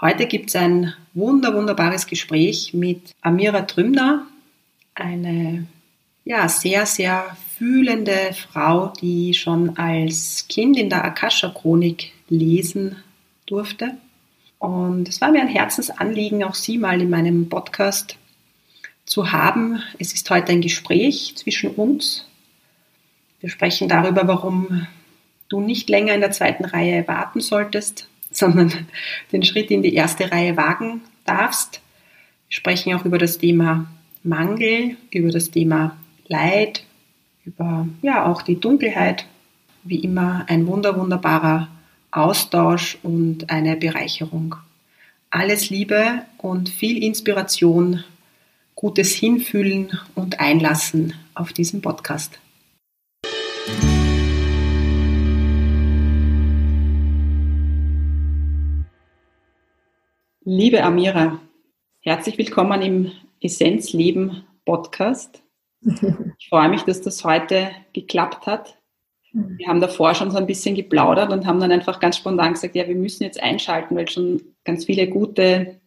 Heute gibt es ein wunder, wunderbares Gespräch mit Amira Trümner, eine ja, sehr, sehr fühlende Frau, die schon als Kind in der Akasha-Chronik lesen durfte. Und es war mir ein Herzensanliegen, auch sie mal in meinem Podcast zu haben. Es ist heute ein Gespräch zwischen uns. Wir sprechen darüber, warum du nicht länger in der zweiten Reihe warten solltest, sondern den Schritt in die erste Reihe wagen darfst. Wir sprechen auch über das Thema Mangel, über das Thema Leid, über ja auch die Dunkelheit. Wie immer ein wunder wunderbarer Austausch und eine Bereicherung. Alles Liebe und viel Inspiration, gutes Hinfühlen und Einlassen auf diesen Podcast. Liebe Amira, herzlich willkommen im Essenzleben Podcast. Ich freue mich, dass das heute geklappt hat. Wir haben davor schon so ein bisschen geplaudert und haben dann einfach ganz spontan gesagt, ja, wir müssen jetzt einschalten, weil schon ganz viele gute,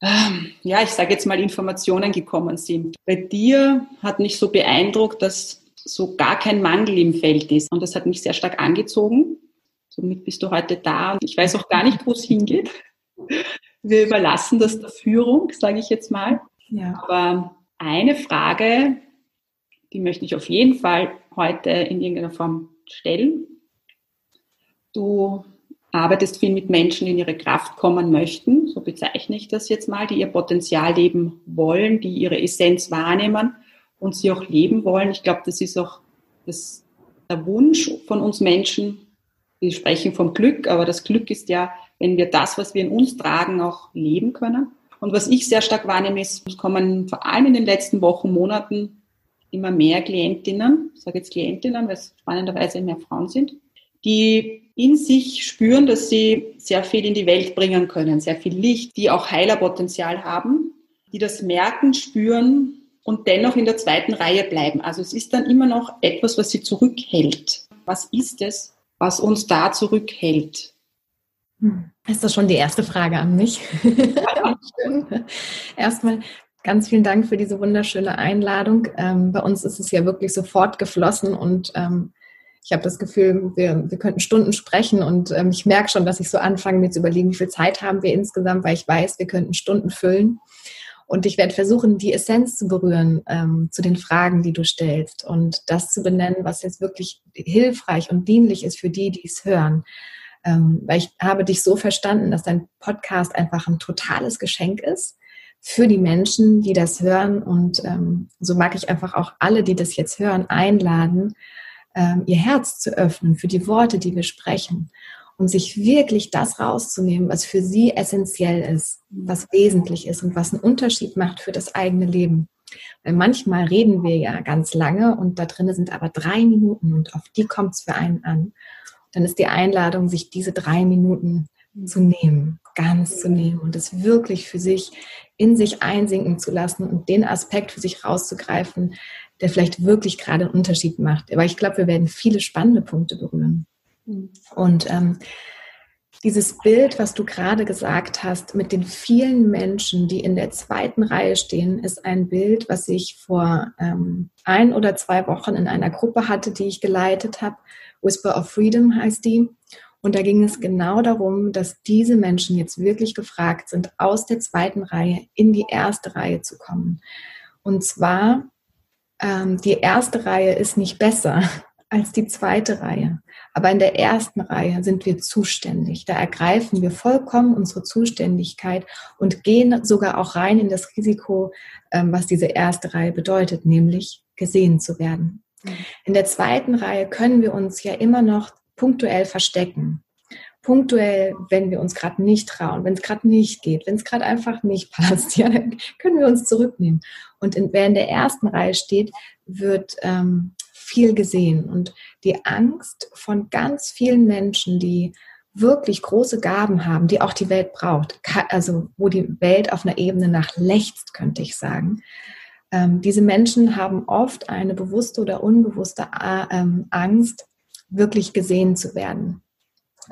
ähm, ja, ich sage jetzt mal Informationen gekommen sind. Bei dir hat mich so beeindruckt, dass so gar kein Mangel im Feld ist und das hat mich sehr stark angezogen. Somit bist du heute da und ich weiß auch gar nicht, wo es hingeht. Wir überlassen das der Führung, sage ich jetzt mal. Ja. Aber eine Frage, die möchte ich auf jeden Fall heute in irgendeiner Form stellen. Du arbeitest viel mit Menschen, die in ihre Kraft kommen möchten, so bezeichne ich das jetzt mal, die ihr Potenzial leben wollen, die ihre Essenz wahrnehmen und sie auch leben wollen. Ich glaube, das ist auch das, der Wunsch von uns Menschen. Wir sprechen vom Glück, aber das Glück ist ja wenn wir das, was wir in uns tragen, auch leben können. Und was ich sehr stark wahrnehme, ist, es kommen vor allem in den letzten Wochen, Monaten immer mehr Klientinnen, ich sage jetzt Klientinnen, weil es spannenderweise mehr Frauen sind, die in sich spüren, dass sie sehr viel in die Welt bringen können, sehr viel Licht, die auch Heilerpotenzial haben, die das merken, spüren und dennoch in der zweiten Reihe bleiben. Also es ist dann immer noch etwas, was sie zurückhält. Was ist es, was uns da zurückhält? Ist das schon die erste Frage an mich? Erstmal ganz vielen Dank für diese wunderschöne Einladung. Ähm, bei uns ist es ja wirklich sofort geflossen und ähm, ich habe das Gefühl, wir, wir könnten Stunden sprechen und ähm, ich merke schon, dass ich so anfange, mir zu überlegen, wie viel Zeit haben wir insgesamt, weil ich weiß, wir könnten Stunden füllen. Und ich werde versuchen, die Essenz zu berühren ähm, zu den Fragen, die du stellst und das zu benennen, was jetzt wirklich hilfreich und dienlich ist für die, die es hören. Ähm, weil ich habe dich so verstanden, dass dein Podcast einfach ein totales Geschenk ist für die Menschen, die das hören. Und ähm, so mag ich einfach auch alle, die das jetzt hören, einladen, ähm, ihr Herz zu öffnen für die Worte, die wir sprechen und sich wirklich das rauszunehmen, was für sie essentiell ist, was wesentlich ist und was einen Unterschied macht für das eigene Leben. Weil manchmal reden wir ja ganz lange und da drin sind aber drei Minuten und auf die kommt es für einen an dann ist die Einladung, sich diese drei Minuten zu nehmen, ganz zu nehmen und es wirklich für sich in sich einsinken zu lassen und den Aspekt für sich rauszugreifen, der vielleicht wirklich gerade einen Unterschied macht. Aber ich glaube, wir werden viele spannende Punkte berühren. Und ähm, dieses Bild, was du gerade gesagt hast, mit den vielen Menschen, die in der zweiten Reihe stehen, ist ein Bild, was ich vor ähm, ein oder zwei Wochen in einer Gruppe hatte, die ich geleitet habe Whisper of Freedom heißt die. Und da ging es genau darum, dass diese Menschen jetzt wirklich gefragt sind, aus der zweiten Reihe in die erste Reihe zu kommen. Und zwar, ähm, die erste Reihe ist nicht besser als die zweite Reihe. Aber in der ersten Reihe sind wir zuständig. Da ergreifen wir vollkommen unsere Zuständigkeit und gehen sogar auch rein in das Risiko, ähm, was diese erste Reihe bedeutet, nämlich gesehen zu werden. Mhm. In der zweiten Reihe können wir uns ja immer noch punktuell verstecken. Punktuell, wenn wir uns gerade nicht trauen, wenn es gerade nicht geht, wenn es gerade einfach nicht passt, ja, dann können wir uns zurücknehmen. Und in, wer in der ersten Reihe steht, wird ähm, viel gesehen. Und die Angst von ganz vielen Menschen, die wirklich große Gaben haben, die auch die Welt braucht, also wo die Welt auf einer Ebene nach lechzt, könnte ich sagen. Ähm, diese Menschen haben oft eine bewusste oder unbewusste äh, ähm, Angst, wirklich gesehen zu werden.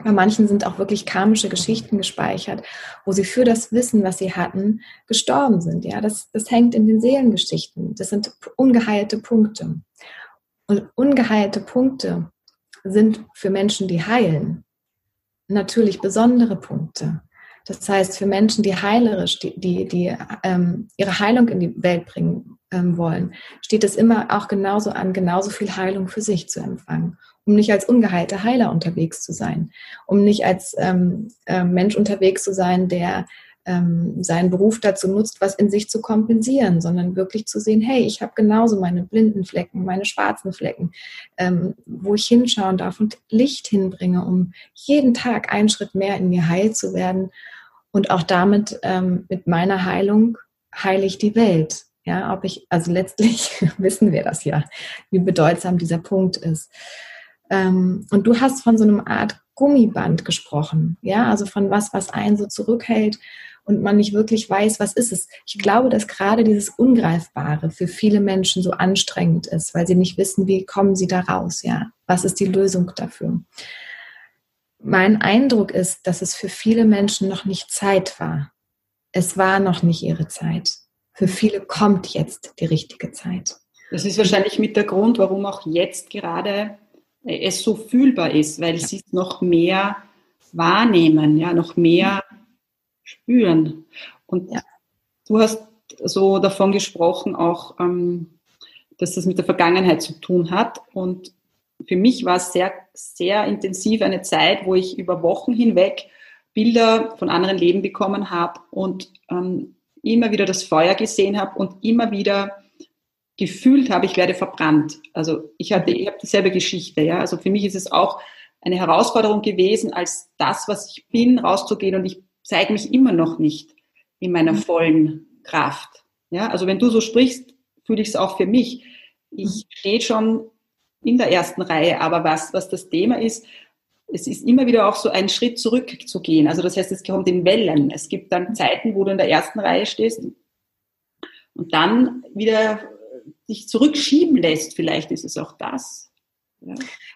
Bei manchen sind auch wirklich karmische Geschichten gespeichert, wo sie für das Wissen, was sie hatten, gestorben sind. Ja, das, das hängt in den Seelengeschichten. Das sind ungeheilte Punkte. Und ungeheilte Punkte sind für Menschen, die heilen, natürlich besondere Punkte. Das heißt, für Menschen, die heilerisch, die, die, die ähm, ihre Heilung in die Welt bringen ähm, wollen, steht es immer auch genauso an, genauso viel Heilung für sich zu empfangen, um nicht als ungeheilter Heiler unterwegs zu sein, um nicht als ähm, äh, Mensch unterwegs zu sein, der ähm, seinen Beruf dazu nutzt, was in sich zu kompensieren, sondern wirklich zu sehen, hey, ich habe genauso meine blinden Flecken, meine schwarzen Flecken, ähm, wo ich hinschauen darf und Licht hinbringe, um jeden Tag einen Schritt mehr in mir heil zu werden und auch damit ähm, mit meiner Heilung heile ich die Welt. Ja, ob ich, also letztlich wissen wir das ja, wie bedeutsam dieser Punkt ist. Ähm, und du hast von so einem Art Gummiband gesprochen, ja, also von was, was einen so zurückhält und man nicht wirklich weiß, was ist es. Ich glaube, dass gerade dieses Ungreifbare für viele Menschen so anstrengend ist, weil sie nicht wissen, wie kommen sie da raus, ja. Was ist die Lösung dafür? Mein Eindruck ist, dass es für viele Menschen noch nicht Zeit war. Es war noch nicht ihre Zeit. Für viele kommt jetzt die richtige Zeit. Das ist wahrscheinlich mit der Grund, warum auch jetzt gerade es so fühlbar ist, weil sie es noch mehr wahrnehmen, ja, noch mehr spüren. Und ja. du hast so davon gesprochen, auch, ähm, dass das mit der Vergangenheit zu tun hat. Und für mich war es sehr, sehr intensiv eine Zeit, wo ich über Wochen hinweg Bilder von anderen Leben bekommen habe und ähm, immer wieder das Feuer gesehen habe und immer wieder gefühlt habe, ich werde verbrannt. Also ich hatte, ich habe dieselbe Geschichte, ja. Also für mich ist es auch eine Herausforderung gewesen, als das, was ich bin, rauszugehen und ich zeige mich immer noch nicht in meiner mhm. vollen Kraft. Ja, also wenn du so sprichst, fühle ich es auch für mich. Ich mhm. stehe schon in der ersten Reihe, aber was, was das Thema ist, es ist immer wieder auch so ein Schritt zurück zu gehen. Also das heißt, es kommt in Wellen. Es gibt dann Zeiten, wo du in der ersten Reihe stehst und dann wieder dich zurückschieben lässt. Vielleicht ist es auch das.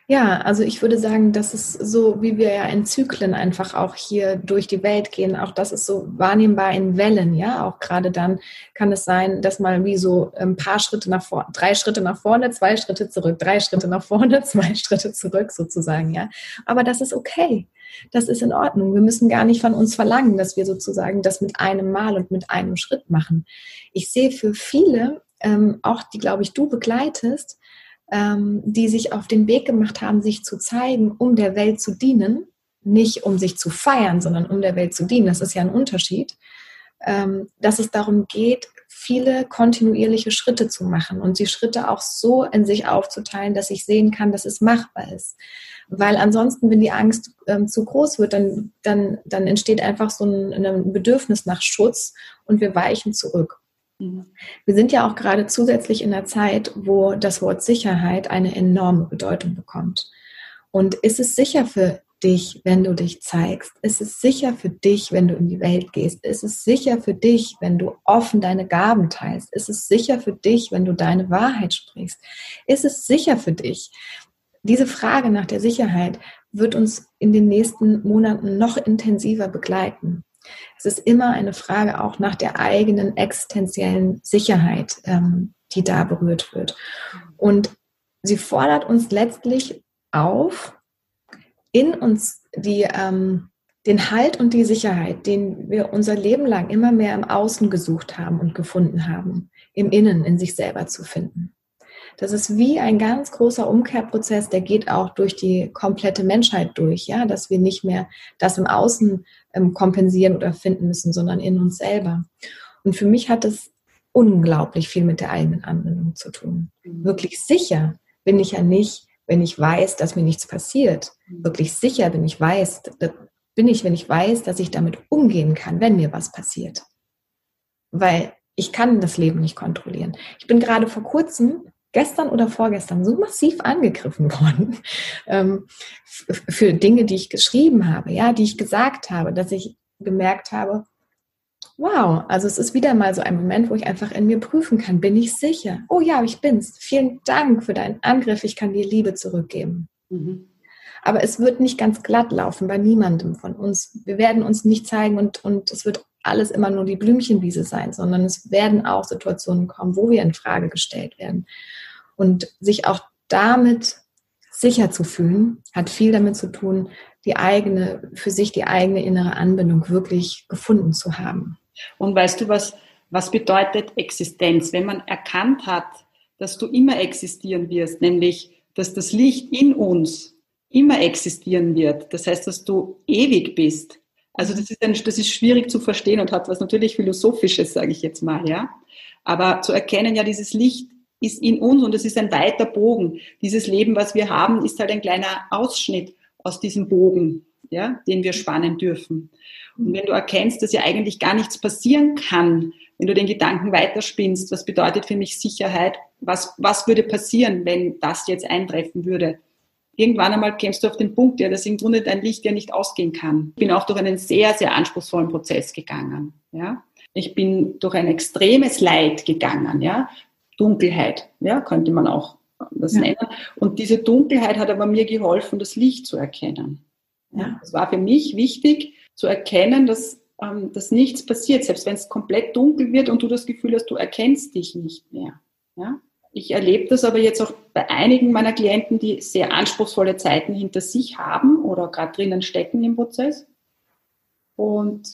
Ja. Also ich würde sagen, das ist so, wie wir ja in Zyklen einfach auch hier durch die Welt gehen. Auch das ist so wahrnehmbar in Wellen, ja. Auch gerade dann kann es sein, dass mal wie so ein paar Schritte nach vorne, drei Schritte nach vorne, zwei Schritte zurück, drei Schritte nach vorne, zwei Schritte zurück sozusagen, ja. Aber das ist okay. Das ist in Ordnung. Wir müssen gar nicht von uns verlangen, dass wir sozusagen das mit einem Mal und mit einem Schritt machen. Ich sehe für viele, ähm, auch die, glaube ich, du begleitest, ähm, die sich auf den Weg gemacht haben, sich zu zeigen, um der Welt zu dienen, nicht um sich zu feiern, sondern um der Welt zu dienen. Das ist ja ein Unterschied. Ähm, dass es darum geht, viele kontinuierliche Schritte zu machen und die Schritte auch so in sich aufzuteilen, dass ich sehen kann, dass es machbar ist. Weil ansonsten, wenn die Angst ähm, zu groß wird, dann, dann, dann entsteht einfach so ein, ein Bedürfnis nach Schutz und wir weichen zurück. Wir sind ja auch gerade zusätzlich in einer Zeit, wo das Wort Sicherheit eine enorme Bedeutung bekommt. Und ist es sicher für dich, wenn du dich zeigst? Ist es sicher für dich, wenn du in die Welt gehst? Ist es sicher für dich, wenn du offen deine Gaben teilst? Ist es sicher für dich, wenn du deine Wahrheit sprichst? Ist es sicher für dich? Diese Frage nach der Sicherheit wird uns in den nächsten Monaten noch intensiver begleiten. Es ist immer eine Frage auch nach der eigenen existenziellen Sicherheit, ähm, die da berührt wird. Und sie fordert uns letztlich auf, in uns die, ähm, den Halt und die Sicherheit, den wir unser Leben lang immer mehr im Außen gesucht haben und gefunden haben, im Innen, in sich selber zu finden. Das ist wie ein ganz großer Umkehrprozess, der geht auch durch die komplette Menschheit durch, ja, dass wir nicht mehr das im Außen ähm, kompensieren oder finden müssen, sondern in uns selber. Und für mich hat es unglaublich viel mit der eigenen Anwendung zu tun. Mhm. Wirklich sicher bin ich ja nicht, wenn ich weiß, dass mir nichts passiert. Mhm. Wirklich sicher bin ich weiß, bin ich, wenn ich weiß, dass ich damit umgehen kann, wenn mir was passiert. Weil ich kann das Leben nicht kontrollieren. Ich bin gerade vor kurzem, gestern oder vorgestern, so massiv angegriffen worden ähm, für Dinge, die ich geschrieben habe, ja, die ich gesagt habe, dass ich gemerkt habe, wow, also es ist wieder mal so ein Moment, wo ich einfach in mir prüfen kann, bin ich sicher? Oh ja, ich bin's. Vielen Dank für deinen Angriff, ich kann dir Liebe zurückgeben. Mhm. Aber es wird nicht ganz glatt laufen bei niemandem von uns. Wir werden uns nicht zeigen und, und es wird alles immer nur die Blümchenwiese sein, sondern es werden auch Situationen kommen, wo wir in Frage gestellt werden. Und sich auch damit sicher zu fühlen, hat viel damit zu tun, die eigene, für sich die eigene innere Anbindung wirklich gefunden zu haben. Und weißt du, was, was bedeutet Existenz? Wenn man erkannt hat, dass du immer existieren wirst, nämlich, dass das Licht in uns immer existieren wird. Das heißt, dass du ewig bist. Also das ist, ein, das ist schwierig zu verstehen und hat was natürlich Philosophisches, sage ich jetzt mal, ja. Aber zu erkennen, ja, dieses Licht ist in uns und es ist ein weiter Bogen. Dieses Leben, was wir haben, ist halt ein kleiner Ausschnitt aus diesem Bogen, ja, den wir spannen dürfen. Und wenn du erkennst, dass ja eigentlich gar nichts passieren kann, wenn du den Gedanken weiterspinnst, was bedeutet für mich Sicherheit? Was, was würde passieren, wenn das jetzt eintreffen würde? Irgendwann einmal kämst du auf den Punkt, ja, dass im Grunde dein Licht ja nicht ausgehen kann. Ich bin auch durch einen sehr, sehr anspruchsvollen Prozess gegangen. Ja. Ich bin durch ein extremes Leid gegangen, ja. Dunkelheit, ja, könnte man auch das ja. nennen. Und diese Dunkelheit hat aber mir geholfen, das Licht zu erkennen. Ja. Es war für mich wichtig zu erkennen, dass, ähm, dass nichts passiert, selbst wenn es komplett dunkel wird und du das Gefühl hast, du erkennst dich nicht mehr. Ja. Ich erlebe das aber jetzt auch bei einigen meiner Klienten, die sehr anspruchsvolle Zeiten hinter sich haben oder gerade drinnen stecken im Prozess. Und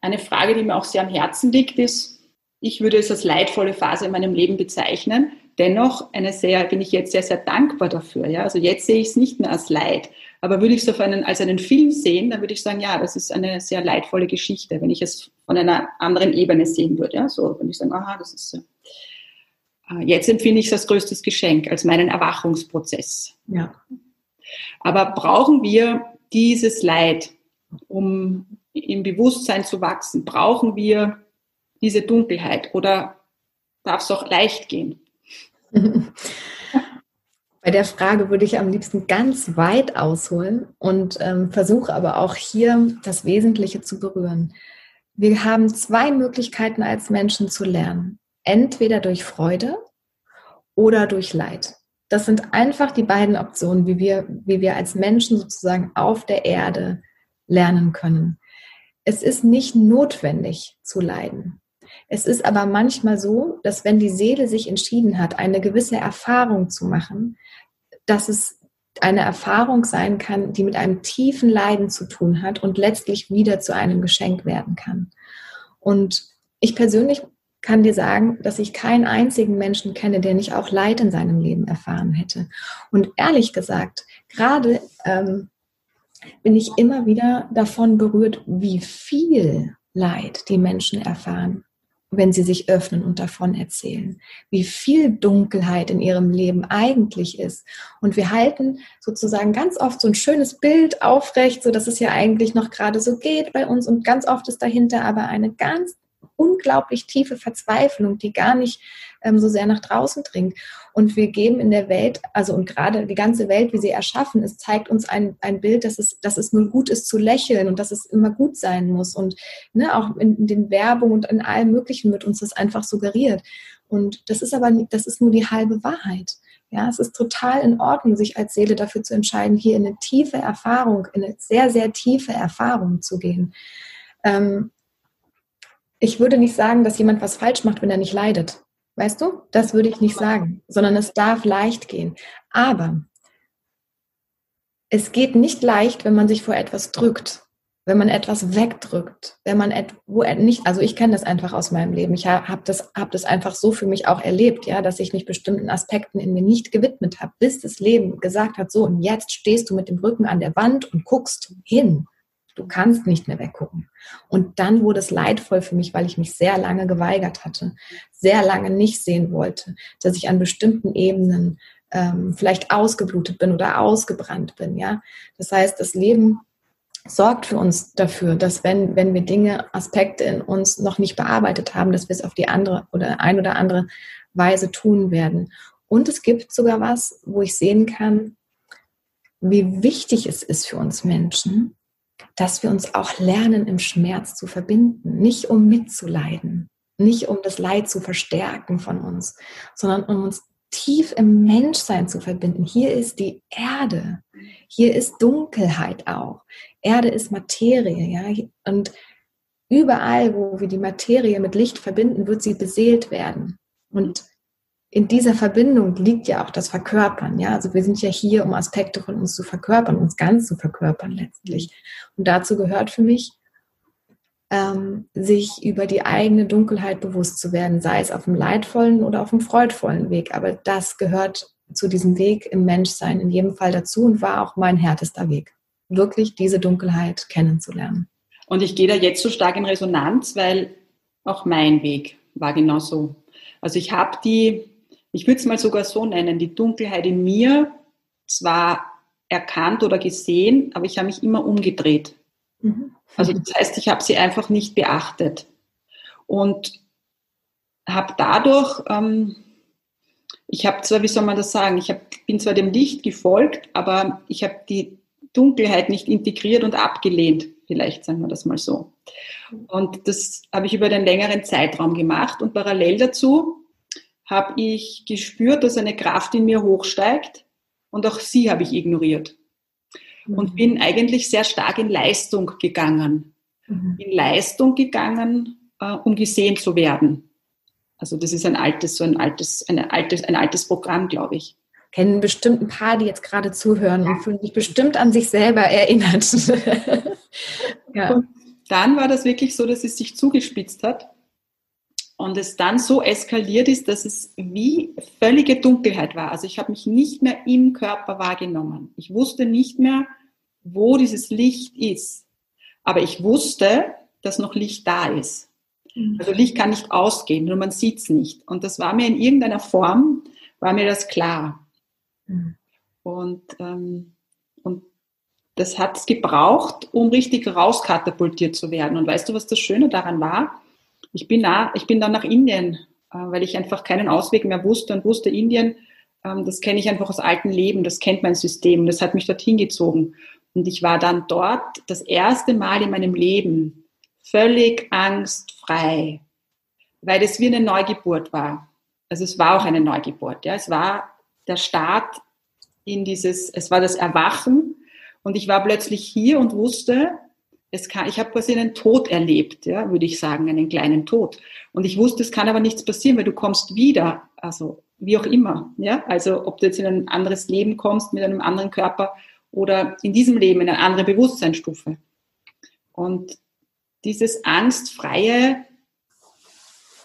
eine Frage, die mir auch sehr am Herzen liegt, ist, ich würde es als leidvolle Phase in meinem Leben bezeichnen. Dennoch eine sehr, bin ich jetzt sehr, sehr dankbar dafür. Ja? Also jetzt sehe ich es nicht mehr als Leid. Aber würde ich es auf einen, als einen Film sehen, dann würde ich sagen, ja, das ist eine sehr leidvolle Geschichte, wenn ich es von einer anderen Ebene sehen würde. Ja? So, wenn ich sage, aha, das ist so. Äh, jetzt empfinde ich es als größtes Geschenk, als meinen Erwachungsprozess. Ja. Aber brauchen wir dieses Leid, um im Bewusstsein zu wachsen? Brauchen wir diese Dunkelheit oder darf es auch leicht gehen? Bei der Frage würde ich am liebsten ganz weit ausholen und ähm, versuche aber auch hier das Wesentliche zu berühren. Wir haben zwei Möglichkeiten als Menschen zu lernen entweder durch Freude oder durch Leid. Das sind einfach die beiden Optionen, wie wir, wie wir als Menschen sozusagen auf der Erde lernen können. Es ist nicht notwendig zu leiden. Es ist aber manchmal so, dass wenn die Seele sich entschieden hat, eine gewisse Erfahrung zu machen, dass es eine Erfahrung sein kann, die mit einem tiefen Leiden zu tun hat und letztlich wieder zu einem Geschenk werden kann. Und ich persönlich kann dir sagen, dass ich keinen einzigen Menschen kenne, der nicht auch Leid in seinem Leben erfahren hätte. Und ehrlich gesagt, gerade ähm, bin ich immer wieder davon berührt, wie viel Leid die Menschen erfahren, wenn sie sich öffnen und davon erzählen, wie viel Dunkelheit in ihrem Leben eigentlich ist. Und wir halten sozusagen ganz oft so ein schönes Bild aufrecht, so dass es ja eigentlich noch gerade so geht bei uns und ganz oft ist dahinter aber eine ganz unglaublich tiefe Verzweiflung, die gar nicht ähm, so sehr nach draußen dringt. Und wir geben in der Welt, also und gerade die ganze Welt, wie sie erschaffen ist, zeigt uns ein, ein Bild, dass es, dass es nur gut ist zu lächeln und dass es immer gut sein muss. Und ne, auch in, in den Werbung und in allem Möglichen wird uns das einfach suggeriert. Und das ist aber, das ist nur die halbe Wahrheit. Ja, es ist total in Ordnung, sich als Seele dafür zu entscheiden, hier in eine tiefe Erfahrung, in eine sehr, sehr tiefe Erfahrung zu gehen. Ähm, ich würde nicht sagen, dass jemand was falsch macht, wenn er nicht leidet. Weißt du? Das würde ich nicht sagen, sondern es darf leicht gehen. Aber es geht nicht leicht, wenn man sich vor etwas drückt, wenn man etwas wegdrückt, wenn man et, wo nicht, also ich kenne das einfach aus meinem Leben. Ich habe das, hab das einfach so für mich auch erlebt, ja, dass ich mich bestimmten Aspekten in mir nicht gewidmet habe, bis das Leben gesagt hat, so und jetzt stehst du mit dem Rücken an der Wand und guckst hin. Du kannst nicht mehr weggucken. Und dann wurde es leidvoll für mich, weil ich mich sehr lange geweigert hatte, sehr lange nicht sehen wollte, dass ich an bestimmten Ebenen ähm, vielleicht ausgeblutet bin oder ausgebrannt bin. Ja, das heißt, das Leben sorgt für uns dafür, dass wenn, wenn wir Dinge, Aspekte in uns noch nicht bearbeitet haben, dass wir es auf die andere oder ein oder andere Weise tun werden. Und es gibt sogar was, wo ich sehen kann, wie wichtig es ist für uns Menschen, dass wir uns auch lernen, im Schmerz zu verbinden, nicht um mitzuleiden, nicht um das Leid zu verstärken von uns, sondern um uns tief im Menschsein zu verbinden. Hier ist die Erde. Hier ist Dunkelheit auch. Erde ist Materie, ja. Und überall, wo wir die Materie mit Licht verbinden, wird sie beseelt werden. Und in dieser Verbindung liegt ja auch das Verkörpern, ja. Also wir sind ja hier, um Aspekte von uns zu verkörpern, uns ganz zu verkörpern letztlich. Und dazu gehört für mich, ähm, sich über die eigene Dunkelheit bewusst zu werden, sei es auf dem leidvollen oder auf dem freudvollen Weg. Aber das gehört zu diesem Weg im Menschsein in jedem Fall dazu und war auch mein härtester Weg, wirklich diese Dunkelheit kennenzulernen. Und ich gehe da jetzt so stark in Resonanz, weil auch mein Weg war genau so. Also ich habe die, ich würde es mal sogar so nennen, die Dunkelheit in mir zwar erkannt oder gesehen, aber ich habe mich immer umgedreht. Mhm. Also das heißt, ich habe sie einfach nicht beachtet und habe dadurch, ähm, ich habe zwar, wie soll man das sagen, ich hab, bin zwar dem Licht gefolgt, aber ich habe die Dunkelheit nicht integriert und abgelehnt, vielleicht sagen wir das mal so. Und das habe ich über den längeren Zeitraum gemacht und parallel dazu habe ich gespürt, dass eine Kraft in mir hochsteigt und auch sie habe ich ignoriert und mhm. bin eigentlich sehr stark in Leistung gegangen. Mhm. In Leistung gegangen, äh, um gesehen zu werden. Also das ist ein altes, so ein altes, eine altes, ein altes Programm, glaube ich. Kennen bestimmt ein paar, die jetzt gerade zuhören und fühlen sich bestimmt an sich selber erinnert. ja. Und dann war das wirklich so, dass es sich zugespitzt hat und es dann so eskaliert ist, dass es wie völlige Dunkelheit war. Also ich habe mich nicht mehr im Körper wahrgenommen. Ich wusste nicht mehr, wo dieses Licht ist. Aber ich wusste, dass noch Licht da ist. Mhm. Also Licht kann nicht ausgehen, nur man sieht es nicht. Und das war mir in irgendeiner Form, war mir das klar. Mhm. Und, ähm, und das hat es gebraucht, um richtig rauskatapultiert zu werden. Und weißt du, was das Schöne daran war? Ich bin, nah, ich bin dann nach Indien, äh, weil ich einfach keinen Ausweg mehr wusste und wusste, Indien, ähm, das kenne ich einfach aus altem Leben, das kennt mein System, das hat mich dorthin gezogen. Und ich war dann dort das erste Mal in meinem Leben völlig angstfrei, weil es wie eine Neugeburt war. Also es war auch eine Neugeburt. Ja. Es war der Start in dieses, es war das Erwachen und ich war plötzlich hier und wusste, es kann, ich habe quasi einen Tod erlebt, ja, würde ich sagen, einen kleinen Tod. Und ich wusste, es kann aber nichts passieren, weil du kommst wieder, also wie auch immer, ja, also ob du jetzt in ein anderes Leben kommst mit einem anderen Körper oder in diesem Leben in eine andere Bewusstseinsstufe. Und dieses Angstfreie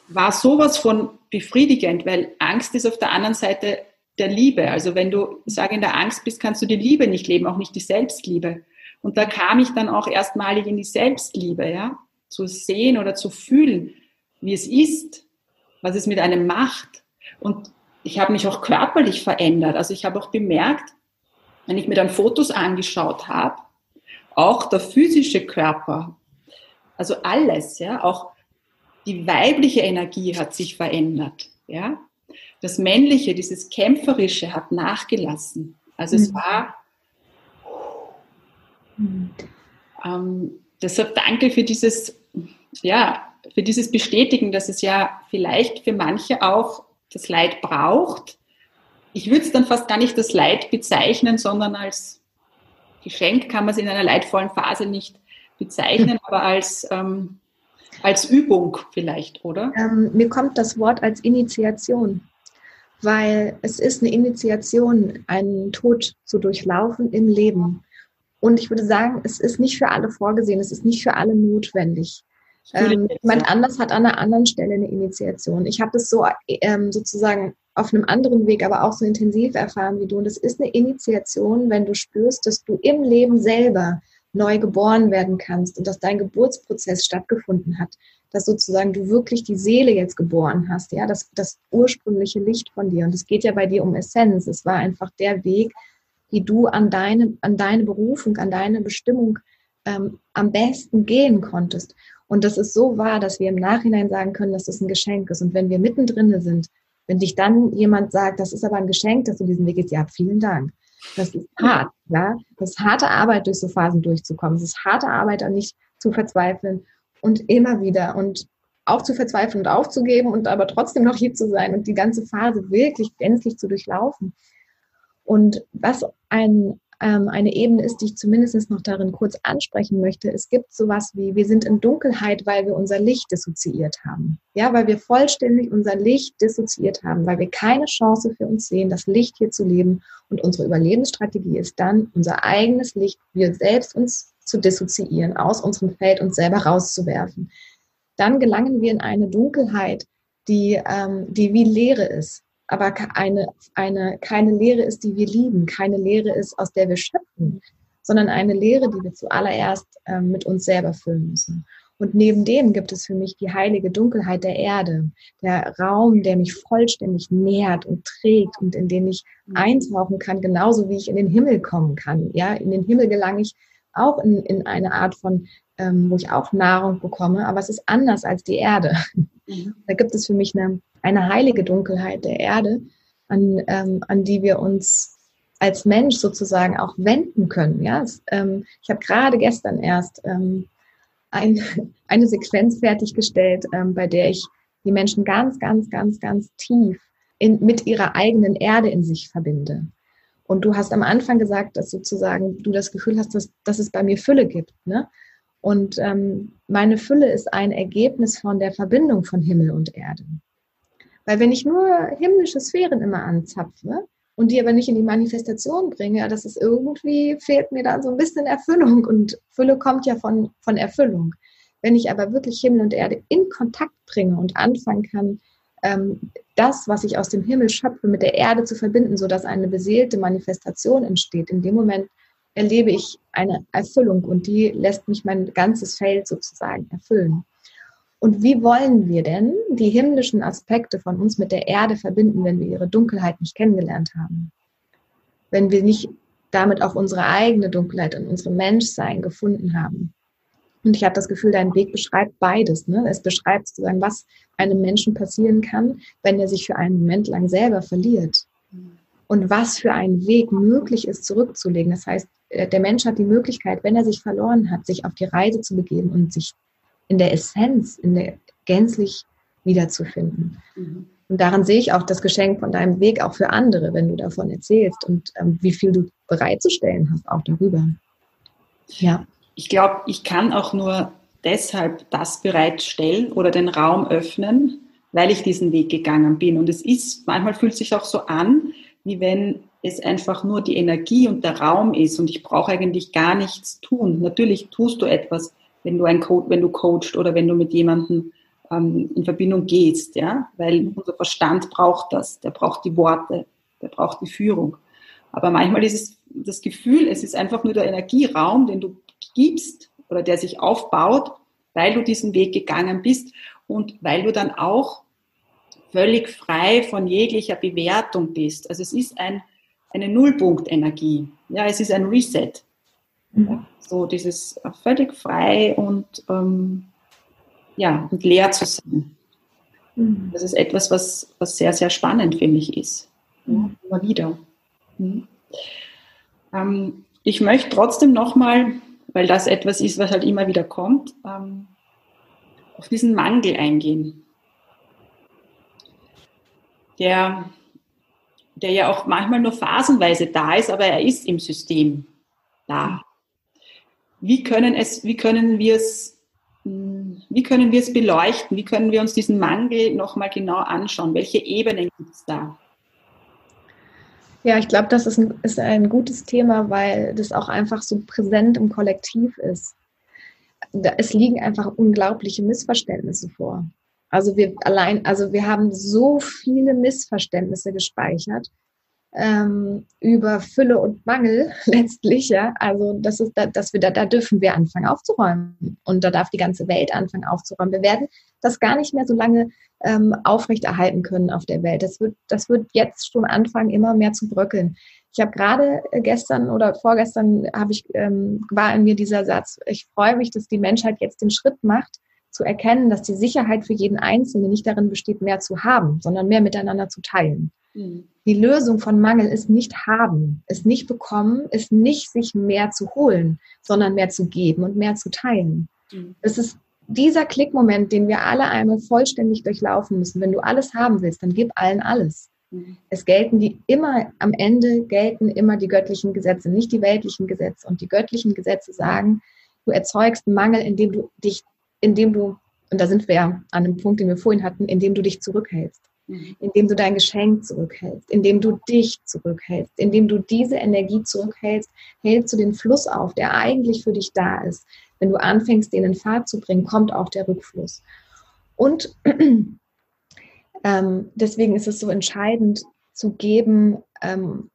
war sowas von befriedigend, weil Angst ist auf der anderen Seite der Liebe. Also wenn du, sage in der Angst bist, kannst du die Liebe nicht leben, auch nicht die Selbstliebe. Und da kam ich dann auch erstmalig in die Selbstliebe, ja, zu sehen oder zu fühlen, wie es ist, was es mit einem macht. Und ich habe mich auch körperlich verändert. Also ich habe auch bemerkt, wenn ich mir dann Fotos angeschaut habe, auch der physische Körper, also alles, ja, auch die weibliche Energie hat sich verändert, ja. Das männliche, dieses kämpferische hat nachgelassen. Also mhm. es war ähm, deshalb danke für dieses, ja, für dieses Bestätigen, dass es ja vielleicht für manche auch das Leid braucht. Ich würde es dann fast gar nicht das Leid bezeichnen, sondern als Geschenk kann man es in einer leidvollen Phase nicht bezeichnen, aber als, ähm, als Übung vielleicht, oder? Ähm, mir kommt das Wort als Initiation. weil es ist eine Initiation, einen Tod zu durchlaufen im Leben. Und ich würde sagen, es ist nicht für alle vorgesehen, es ist nicht für alle notwendig. Ähm, jemand anders hat an einer anderen Stelle eine Initiation. Ich habe das so ähm, sozusagen auf einem anderen Weg, aber auch so intensiv erfahren wie du. Und es ist eine Initiation, wenn du spürst, dass du im Leben selber neu geboren werden kannst und dass dein Geburtsprozess stattgefunden hat, dass sozusagen du wirklich die Seele jetzt geboren hast, ja, das, das ursprüngliche Licht von dir. Und es geht ja bei dir um Essenz. Es war einfach der Weg, wie du an deine, an deine Berufung, an deine Bestimmung ähm, am besten gehen konntest. Und das ist so wahr, dass wir im Nachhinein sagen können, dass das ein Geschenk ist. Und wenn wir mittendrin sind, wenn dich dann jemand sagt, das ist aber ein Geschenk, dass du diesen Weg gehst, ja, vielen Dank. Das ist hart, ja. Das ist harte Arbeit, durch so Phasen durchzukommen. Es ist harte Arbeit, an nicht zu verzweifeln und immer wieder und auch zu verzweifeln und aufzugeben und aber trotzdem noch hier zu sein und die ganze Phase wirklich gänzlich zu durchlaufen. Und was ein ähm, eine Ebene ist, die ich zumindest noch darin kurz ansprechen möchte. Es gibt sowas wie, wir sind in Dunkelheit, weil wir unser Licht dissoziiert haben. Ja, weil wir vollständig unser Licht dissoziiert haben, weil wir keine Chance für uns sehen, das Licht hier zu leben. Und unsere Überlebensstrategie ist dann, unser eigenes Licht, wir selbst uns zu dissoziieren, aus unserem Feld uns selber rauszuwerfen. Dann gelangen wir in eine Dunkelheit, die, ähm, die wie Leere ist aber eine, eine, keine Lehre ist, die wir lieben, keine Lehre ist, aus der wir schöpfen, sondern eine Lehre, die wir zuallererst äh, mit uns selber füllen müssen. Und neben dem gibt es für mich die heilige Dunkelheit der Erde, der Raum, der mich vollständig nährt und trägt und in den ich mhm. eintauchen kann, genauso wie ich in den Himmel kommen kann. Ja, in den Himmel gelange ich auch in, in eine Art von, ähm, wo ich auch Nahrung bekomme, aber es ist anders als die Erde. Mhm. Da gibt es für mich eine eine heilige Dunkelheit der Erde, an, ähm, an die wir uns als Mensch sozusagen auch wenden können. Ja? Es, ähm, ich habe gerade gestern erst ähm, ein, eine Sequenz fertiggestellt, ähm, bei der ich die Menschen ganz, ganz, ganz, ganz tief in, mit ihrer eigenen Erde in sich verbinde. Und du hast am Anfang gesagt, dass sozusagen du das Gefühl hast, dass, dass es bei mir Fülle gibt. Ne? Und ähm, meine Fülle ist ein Ergebnis von der Verbindung von Himmel und Erde. Weil wenn ich nur himmlische Sphären immer anzapfe und die aber nicht in die Manifestation bringe, das ist irgendwie, fehlt mir da so ein bisschen Erfüllung und Fülle kommt ja von, von Erfüllung. Wenn ich aber wirklich Himmel und Erde in Kontakt bringe und anfangen kann, ähm, das, was ich aus dem Himmel schöpfe, mit der Erde zu verbinden, sodass eine beseelte Manifestation entsteht, in dem Moment erlebe ich eine Erfüllung und die lässt mich mein ganzes Feld sozusagen erfüllen. Und wie wollen wir denn die himmlischen Aspekte von uns mit der Erde verbinden, wenn wir ihre Dunkelheit nicht kennengelernt haben? Wenn wir nicht damit auch unsere eigene Dunkelheit und unsere Menschsein gefunden haben. Und ich habe das Gefühl, dein Weg beschreibt beides. Ne? Es beschreibt sozusagen, was einem Menschen passieren kann, wenn er sich für einen Moment lang selber verliert. Und was für ein Weg möglich ist, zurückzulegen. Das heißt, der Mensch hat die Möglichkeit, wenn er sich verloren hat, sich auf die Reise zu begeben und sich in der Essenz, in der gänzlich wiederzufinden. Mhm. Und daran sehe ich auch das Geschenk von deinem Weg auch für andere, wenn du davon erzählst und ähm, wie viel du bereitzustellen hast auch darüber. Ja. Ich glaube, ich kann auch nur deshalb das bereitstellen oder den Raum öffnen, weil ich diesen Weg gegangen bin. Und es ist, manchmal fühlt es sich auch so an, wie wenn es einfach nur die Energie und der Raum ist und ich brauche eigentlich gar nichts tun. Natürlich tust du etwas, wenn du ein Co wenn du coachst oder wenn du mit jemandem ähm, in Verbindung gehst, ja, weil unser Verstand braucht das, der braucht die Worte, der braucht die Führung. Aber manchmal ist es das Gefühl, es ist einfach nur der Energieraum, den du gibst oder der sich aufbaut, weil du diesen Weg gegangen bist und weil du dann auch völlig frei von jeglicher Bewertung bist. Also es ist ein, eine Nullpunktenergie. Ja, es ist ein Reset. Mhm. Ja, so dieses völlig frei und, ähm, ja, und leer zu sein. Mhm. Das ist etwas, was, was sehr, sehr spannend, finde ich, ist. Ja, mhm. immer wieder. Mhm. Ähm, ich möchte trotzdem nochmal, weil das etwas ist, was halt immer wieder kommt, ähm, auf diesen Mangel eingehen. Der, der ja auch manchmal nur phasenweise da ist, aber er ist im System da. Wie können, es, wie können wir es hm, wie können wir es beleuchten? Wie können wir uns diesen Mangel nochmal genau anschauen? Welche Ebenen gibt es da? Ja, ich glaube, das ist ein, ist ein gutes Thema, weil das auch einfach so präsent im Kollektiv ist. Es liegen einfach unglaubliche Missverständnisse vor. Also wir allein, also wir haben so viele Missverständnisse gespeichert ähm, über Fülle und Mangel letztlich, ja. Also das ist, da, dass wir da, da dürfen wir anfangen aufzuräumen und da darf die ganze Welt anfangen aufzuräumen. Wir werden das gar nicht mehr so lange ähm, aufrechterhalten können auf der Welt. Das wird, das wird jetzt schon anfangen, immer mehr zu bröckeln. Ich habe gerade gestern oder vorgestern habe ich ähm, war in mir dieser Satz: Ich freue mich, dass die Menschheit jetzt den Schritt macht, zu erkennen, dass die Sicherheit für jeden Einzelnen nicht darin besteht, mehr zu haben, sondern mehr miteinander zu teilen. Mhm. Die Lösung von Mangel ist nicht haben, ist nicht bekommen, ist nicht sich mehr zu holen, sondern mehr zu geben und mehr zu teilen. Mhm. Es ist dieser Klickmoment, den wir alle einmal vollständig durchlaufen müssen. Wenn du alles haben willst, dann gib allen alles. Mhm. Es gelten die immer, am Ende gelten immer die göttlichen Gesetze, nicht die weltlichen Gesetze. Und die göttlichen Gesetze sagen, du erzeugst Mangel, indem du dich, indem du, und da sind wir ja an dem Punkt, den wir vorhin hatten, indem du dich zurückhältst. Mhm. indem du dein Geschenk zurückhältst, indem du dich zurückhältst, indem du diese Energie zurückhältst, hältst du den Fluss auf, der eigentlich für dich da ist. Wenn du anfängst, den in Fahrt zu bringen, kommt auch der Rückfluss. Und ähm, deswegen ist es so entscheidend zu geben, ähm,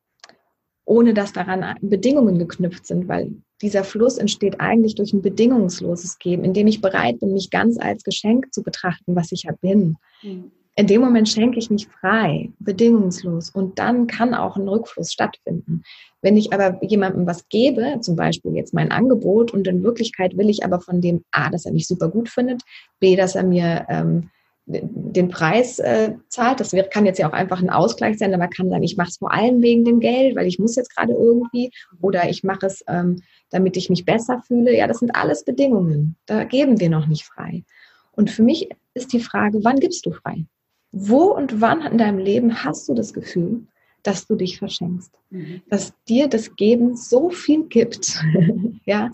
ohne dass daran Bedingungen geknüpft sind, weil dieser Fluss entsteht eigentlich durch ein bedingungsloses Geben, indem ich bereit bin, mich ganz als Geschenk zu betrachten, was ich ja bin. Mhm in dem Moment schenke ich mich frei, bedingungslos und dann kann auch ein Rückfluss stattfinden. Wenn ich aber jemandem was gebe, zum Beispiel jetzt mein Angebot und in Wirklichkeit will ich aber von dem A, dass er mich super gut findet, B, dass er mir ähm, den Preis äh, zahlt. Das wird, kann jetzt ja auch einfach ein Ausgleich sein, aber kann sagen, ich mache es vor allem wegen dem Geld, weil ich muss jetzt gerade irgendwie oder ich mache es, ähm, damit ich mich besser fühle. Ja, das sind alles Bedingungen. Da geben wir noch nicht frei. Und für mich ist die Frage, wann gibst du frei? Wo und wann in deinem Leben hast du das Gefühl, dass du dich verschenkst? Mhm. Dass dir das Geben so viel gibt, ja,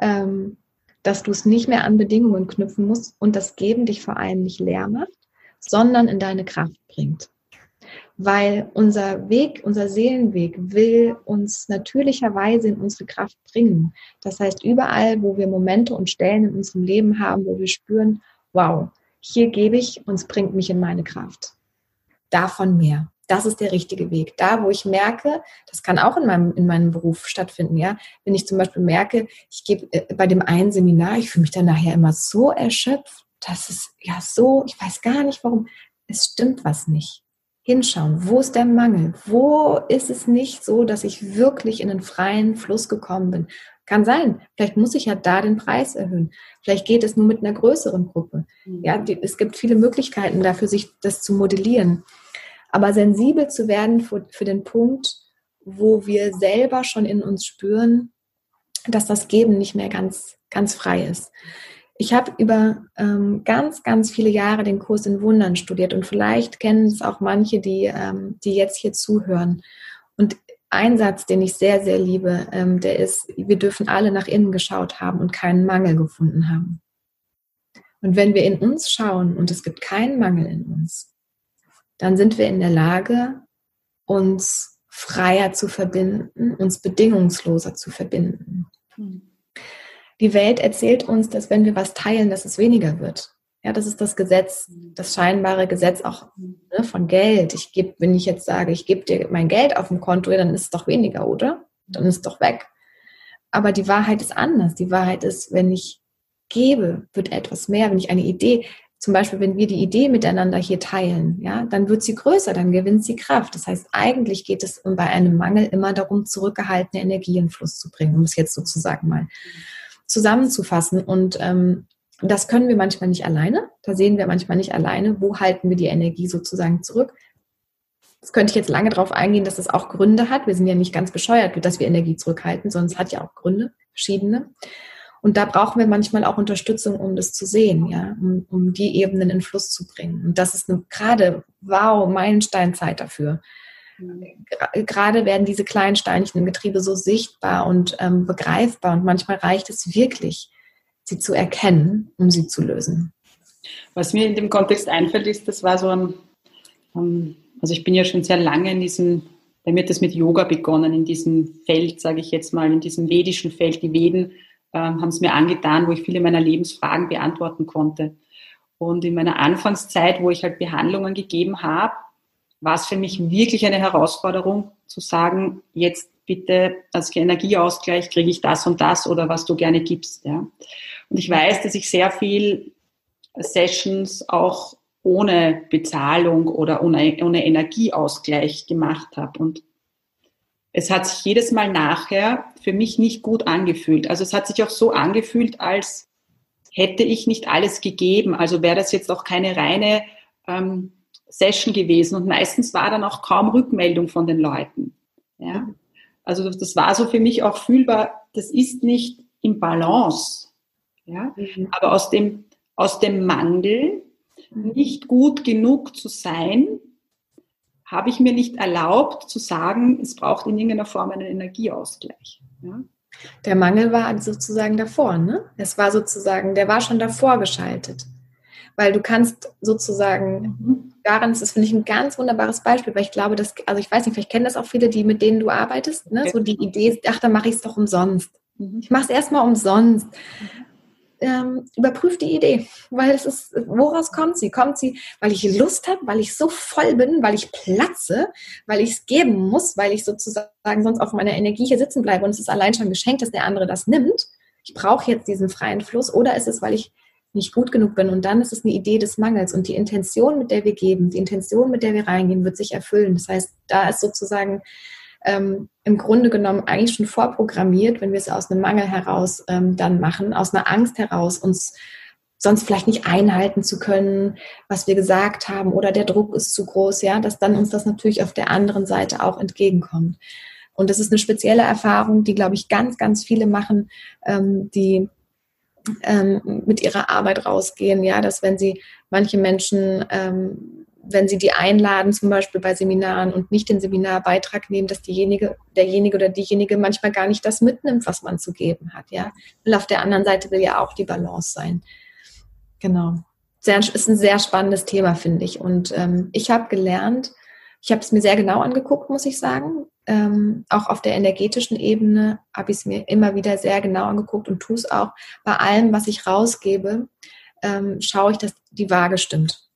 ähm, dass du es nicht mehr an Bedingungen knüpfen musst und das Geben dich vor allem nicht leer macht, sondern in deine Kraft bringt. Weil unser Weg, unser Seelenweg will uns natürlicherweise in unsere Kraft bringen. Das heißt, überall, wo wir Momente und Stellen in unserem Leben haben, wo wir spüren, wow, hier gebe ich und es bringt mich in meine Kraft. Davon mehr. Das ist der richtige Weg. Da, wo ich merke, das kann auch in meinem, in meinem Beruf stattfinden, ja. Wenn ich zum Beispiel merke, ich gebe äh, bei dem einen Seminar, ich fühle mich dann nachher immer so erschöpft, das ist ja so, ich weiß gar nicht warum, es stimmt was nicht. Hinschauen, wo ist der Mangel? Wo ist es nicht so, dass ich wirklich in einen freien Fluss gekommen bin? Kann sein. Vielleicht muss ich ja da den Preis erhöhen. Vielleicht geht es nur mit einer größeren Gruppe. Mhm. Ja, die, es gibt viele Möglichkeiten dafür, sich das zu modellieren. Aber sensibel zu werden für, für den Punkt, wo wir selber schon in uns spüren, dass das Geben nicht mehr ganz, ganz frei ist. Ich habe über ähm, ganz, ganz viele Jahre den Kurs in Wundern studiert und vielleicht kennen es auch manche, die, ähm, die jetzt hier zuhören. Und ein Satz, den ich sehr, sehr liebe, ähm, der ist, wir dürfen alle nach innen geschaut haben und keinen Mangel gefunden haben. Und wenn wir in uns schauen und es gibt keinen Mangel in uns, dann sind wir in der Lage, uns freier zu verbinden, uns bedingungsloser zu verbinden. Hm. Die Welt erzählt uns, dass wenn wir was teilen, dass es weniger wird. Ja, das ist das Gesetz, das scheinbare Gesetz auch ne, von Geld. Ich gebe, wenn ich jetzt sage, ich gebe dir mein Geld auf dem Konto, dann ist es doch weniger, oder? Dann ist es doch weg. Aber die Wahrheit ist anders. Die Wahrheit ist, wenn ich gebe, wird etwas mehr. Wenn ich eine Idee, zum Beispiel, wenn wir die Idee miteinander hier teilen, ja, dann wird sie größer, dann gewinnt sie Kraft. Das heißt, eigentlich geht es bei einem Mangel immer darum, zurückgehaltene Energie in Fluss zu bringen, um es jetzt sozusagen mal zusammenzufassen. Und ähm, das können wir manchmal nicht alleine. Da sehen wir manchmal nicht alleine, wo halten wir die Energie sozusagen zurück. Das könnte ich jetzt lange darauf eingehen, dass das auch Gründe hat. Wir sind ja nicht ganz bescheuert, dass wir Energie zurückhalten, sondern es hat ja auch Gründe, verschiedene. Und da brauchen wir manchmal auch Unterstützung, um das zu sehen, ja, um, um die Ebenen in Fluss zu bringen. Und das ist eine gerade, wow, Meilensteinzeit dafür. Gerade werden diese kleinen Steinchen im Getriebe so sichtbar und ähm, begreifbar und manchmal reicht es wirklich, sie zu erkennen, um sie zu lösen. Was mir in dem Kontext einfällt, ist, das war so ein, also ich bin ja schon sehr lange in diesem Bei mir hat das mit Yoga begonnen, in diesem Feld, sage ich jetzt mal, in diesem vedischen Feld. Die Veden ähm, haben es mir angetan, wo ich viele meiner Lebensfragen beantworten konnte. Und in meiner Anfangszeit, wo ich halt Behandlungen gegeben habe, war es für mich wirklich eine Herausforderung zu sagen, jetzt bitte als Energieausgleich kriege ich das und das oder was du gerne gibst. Ja. Und ich weiß, dass ich sehr viel Sessions auch ohne Bezahlung oder ohne, ohne Energieausgleich gemacht habe. Und es hat sich jedes Mal nachher für mich nicht gut angefühlt. Also es hat sich auch so angefühlt, als hätte ich nicht alles gegeben. Also wäre das jetzt auch keine reine ähm, Session gewesen. Und meistens war dann auch kaum Rückmeldung von den Leuten. Ja? Also das war so für mich auch fühlbar, das ist nicht im Balance. Ja? Mhm. Aber aus dem, aus dem Mangel, mhm. nicht gut genug zu sein, habe ich mir nicht erlaubt zu sagen, es braucht in irgendeiner Form einen Energieausgleich. Ja? Der Mangel war sozusagen davor, ne? Es war sozusagen, der war schon davor geschaltet. Weil du kannst sozusagen, mhm. daran ist das, finde ich, ein ganz wunderbares Beispiel, weil ich glaube, dass, also ich weiß nicht, vielleicht kennen das auch viele, die mit denen du arbeitest, ne? So die Idee, ach, dann mache ich es doch umsonst. Mhm. Ich mache es erstmal umsonst. Ähm, überprüf die Idee, weil es ist, woraus kommt sie? Kommt sie, weil ich Lust habe, weil ich so voll bin, weil ich platze, weil ich es geben muss, weil ich sozusagen sonst auf meiner Energie hier sitzen bleibe und es ist allein schon geschenkt, dass der andere das nimmt. Ich brauche jetzt diesen freien Fluss oder ist es, weil ich nicht gut genug bin und dann ist es eine Idee des Mangels und die Intention, mit der wir geben, die Intention, mit der wir reingehen, wird sich erfüllen. Das heißt, da ist sozusagen ähm, im Grunde genommen eigentlich schon vorprogrammiert, wenn wir es aus einem Mangel heraus ähm, dann machen, aus einer Angst heraus, uns sonst vielleicht nicht einhalten zu können, was wir gesagt haben oder der Druck ist zu groß, ja, dass dann uns das natürlich auf der anderen Seite auch entgegenkommt. Und das ist eine spezielle Erfahrung, die, glaube ich, ganz, ganz viele machen, ähm, die ähm, mit ihrer Arbeit rausgehen, ja, dass wenn sie manche Menschen ähm, wenn sie die einladen, zum Beispiel bei Seminaren und nicht den Seminarbeitrag nehmen, dass diejenige, derjenige oder diejenige manchmal gar nicht das mitnimmt, was man zu geben hat. Ja, weil auf der anderen Seite will ja auch die Balance sein. Genau. Sehr, ist ein sehr spannendes Thema, finde ich. Und ähm, ich habe gelernt, ich habe es mir sehr genau angeguckt, muss ich sagen. Ähm, auch auf der energetischen Ebene habe ich es mir immer wieder sehr genau angeguckt und tue es auch. Bei allem, was ich rausgebe, ähm, schaue ich, dass die Waage stimmt.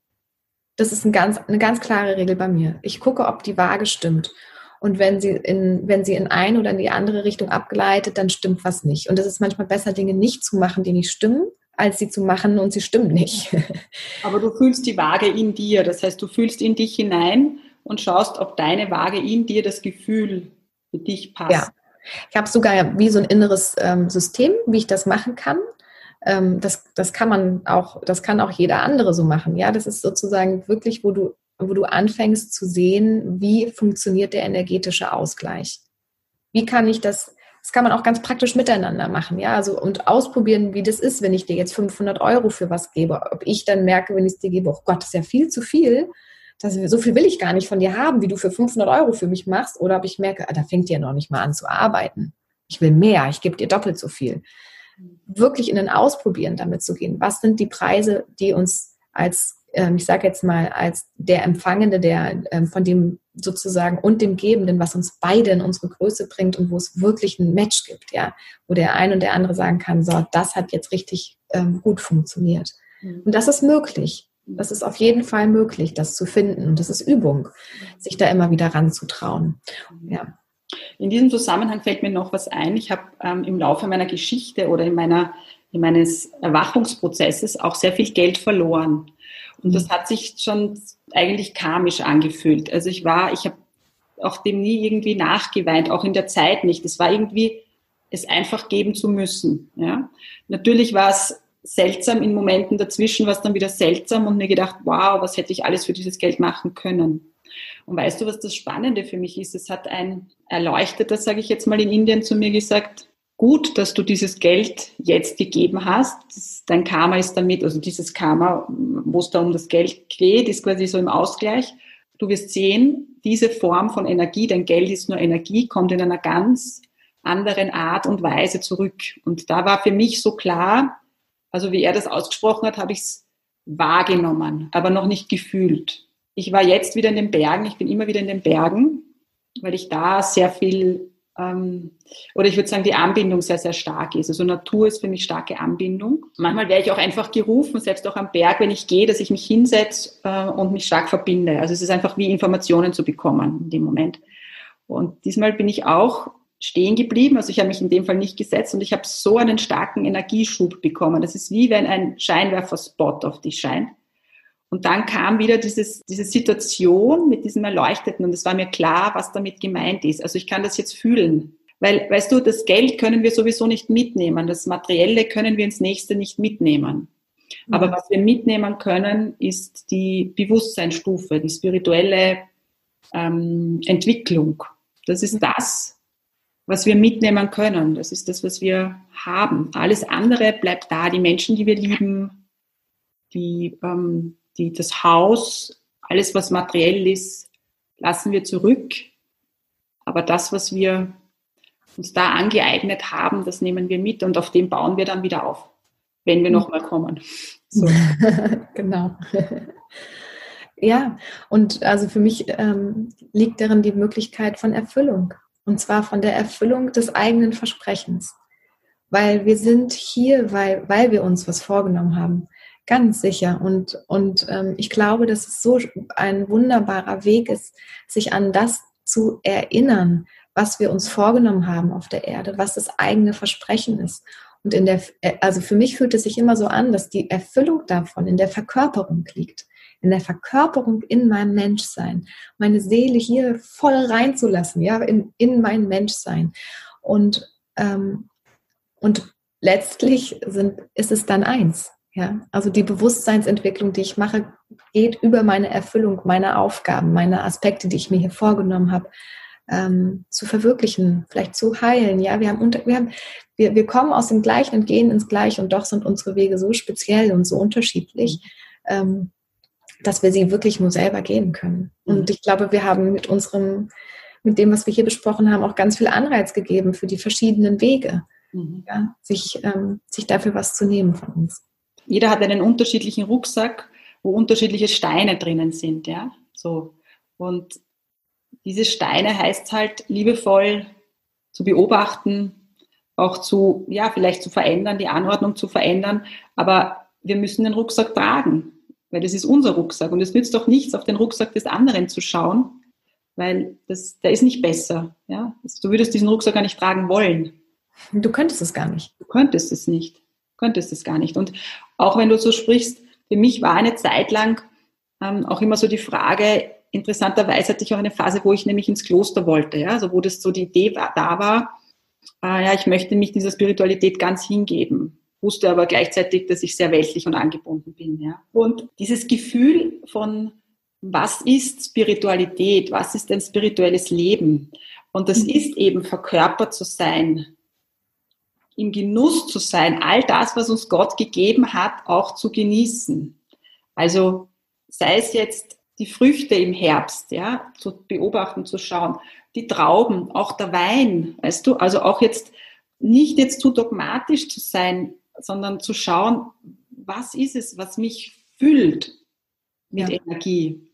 Das ist ein ganz, eine ganz klare Regel bei mir. Ich gucke, ob die Waage stimmt. Und wenn sie in, wenn sie in eine oder in die andere Richtung abgleitet, dann stimmt was nicht. Und es ist manchmal besser, Dinge nicht zu machen, die nicht stimmen, als sie zu machen und sie stimmen nicht. Aber du fühlst die Waage in dir. Das heißt, du fühlst in dich hinein und schaust, ob deine Waage in dir das Gefühl für dich passt. Ja. Ich habe sogar wie so ein inneres ähm, System, wie ich das machen kann ähm, das, das kann man auch, das kann auch jeder andere so machen. Ja, das ist sozusagen wirklich, wo du, wo du anfängst zu sehen, wie funktioniert der energetische Ausgleich. Wie kann ich das, das kann man auch ganz praktisch miteinander machen, ja, also und ausprobieren, wie das ist, wenn ich dir jetzt 500 Euro für was gebe. Ob ich dann merke, wenn ich es dir gebe, oh Gott, das ist ja viel zu viel. Das, so viel will ich gar nicht von dir haben, wie du für 500 Euro für mich machst. Oder ob ich merke, ah, da fängt ihr noch nicht mal an zu arbeiten. Ich will mehr, ich gebe dir doppelt so viel wirklich in den Ausprobieren damit zu gehen. Was sind die Preise, die uns als, ähm, ich sage jetzt mal, als der Empfangende, der ähm, von dem sozusagen und dem Gebenden, was uns beide in unsere Größe bringt und wo es wirklich ein Match gibt, ja, wo der eine und der andere sagen kann, so, das hat jetzt richtig ähm, gut funktioniert. Mhm. Und das ist möglich. Das ist auf jeden Fall möglich, das zu finden. Und das ist Übung, sich da immer wieder ranzutrauen. Ja. In diesem Zusammenhang fällt mir noch was ein. Ich habe ähm, im Laufe meiner Geschichte oder in, meiner, in meines Erwachungsprozesses auch sehr viel Geld verloren. Und das hat sich schon eigentlich karmisch angefühlt. Also ich war, ich habe auch dem nie irgendwie nachgeweint, auch in der Zeit nicht. Es war irgendwie, es einfach geben zu müssen. Ja? Natürlich war es seltsam in Momenten dazwischen, war es dann wieder seltsam und mir gedacht, wow, was hätte ich alles für dieses Geld machen können. Und weißt du, was das Spannende für mich ist? Es hat ein Erleuchteter, sage ich jetzt mal in Indien, zu mir gesagt, gut, dass du dieses Geld jetzt gegeben hast. Dein Karma ist damit, also dieses Karma, wo es da um das Geld geht, ist quasi so im Ausgleich. Du wirst sehen, diese Form von Energie, dein Geld ist nur Energie, kommt in einer ganz anderen Art und Weise zurück. Und da war für mich so klar, also wie er das ausgesprochen hat, habe ich es wahrgenommen, aber noch nicht gefühlt ich war jetzt wieder in den Bergen, ich bin immer wieder in den Bergen weil ich da sehr viel, ähm, oder ich würde sagen, die Anbindung sehr, sehr stark ist. Also Natur ist für mich starke Anbindung. Manchmal wäre ich auch einfach gerufen, selbst auch am Berg, wenn ich gehe, dass ich mich hinsetze äh, und mich stark verbinde. Also es ist einfach wie Informationen zu bekommen in dem Moment. Und diesmal bin ich auch stehen geblieben. Also ich habe mich in dem Fall nicht gesetzt und ich habe so einen starken Energieschub bekommen. Das ist wie wenn ein Scheinwerferspot auf dich scheint. Und dann kam wieder dieses, diese Situation mit diesem Erleuchteten und es war mir klar, was damit gemeint ist. Also ich kann das jetzt fühlen. Weil, weißt du, das Geld können wir sowieso nicht mitnehmen. Das Materielle können wir ins nächste nicht mitnehmen. Aber was wir mitnehmen können, ist die Bewusstseinsstufe, die spirituelle ähm, Entwicklung. Das ist das, was wir mitnehmen können. Das ist das, was wir haben. Alles andere bleibt da. Die Menschen, die wir lieben, die, ähm, die, das Haus, alles, was materiell ist, lassen wir zurück. Aber das, was wir uns da angeeignet haben, das nehmen wir mit und auf dem bauen wir dann wieder auf, wenn wir nochmal kommen. So. genau. ja, und also für mich ähm, liegt darin die Möglichkeit von Erfüllung. Und zwar von der Erfüllung des eigenen Versprechens. Weil wir sind hier, weil, weil wir uns was vorgenommen haben. Ganz sicher. Und, und ähm, ich glaube, dass es so ein wunderbarer Weg ist, sich an das zu erinnern, was wir uns vorgenommen haben auf der Erde, was das eigene Versprechen ist. Und in der, also für mich fühlt es sich immer so an, dass die Erfüllung davon in der Verkörperung liegt in der Verkörperung in meinem Menschsein, meine Seele hier voll reinzulassen, ja, in, in mein Menschsein. Und, ähm, und letztlich sind, ist es dann eins. Ja, also die Bewusstseinsentwicklung, die ich mache, geht über meine Erfüllung meiner Aufgaben, meine Aspekte, die ich mir hier vorgenommen habe, ähm, zu verwirklichen, vielleicht zu heilen. Ja, wir haben, unter, wir haben, wir, wir kommen aus dem Gleichen und gehen ins Gleiche und doch sind unsere Wege so speziell und so unterschiedlich. Ähm, dass wir sie wirklich nur selber gehen können. Und mhm. ich glaube, wir haben mit unserem, mit dem, was wir hier besprochen haben, auch ganz viel Anreiz gegeben für die verschiedenen Wege, mhm. ja, sich, ähm, sich dafür was zu nehmen von uns. Jeder hat einen unterschiedlichen Rucksack, wo unterschiedliche Steine drinnen sind, ja, so. Und diese Steine heißt halt liebevoll zu beobachten, auch zu, ja, vielleicht zu verändern, die Anordnung zu verändern, aber wir müssen den Rucksack tragen weil das ist unser Rucksack und es nützt doch nichts, auf den Rucksack des anderen zu schauen, weil das, der ist nicht besser. Ja? Du würdest diesen Rucksack gar nicht tragen wollen. Du könntest es gar nicht. Du könntest es nicht. Du könntest es gar nicht. Und auch wenn du so sprichst, für mich war eine Zeit lang ähm, auch immer so die Frage, interessanterweise hatte ich auch eine Phase, wo ich nämlich ins Kloster wollte, ja, also wo das so die Idee war, da war, äh, ja, ich möchte mich dieser Spiritualität ganz hingeben wusste aber gleichzeitig, dass ich sehr weltlich und angebunden bin. Ja. Und dieses Gefühl von, was ist Spiritualität, was ist ein spirituelles Leben? Und das mhm. ist eben verkörpert zu sein, im Genuss zu sein, all das, was uns Gott gegeben hat, auch zu genießen. Also sei es jetzt die Früchte im Herbst, ja, zu beobachten, zu schauen, die Trauben, auch der Wein, weißt du, also auch jetzt nicht jetzt zu dogmatisch zu sein, sondern zu schauen, was ist es, was mich füllt mit ja. Energie.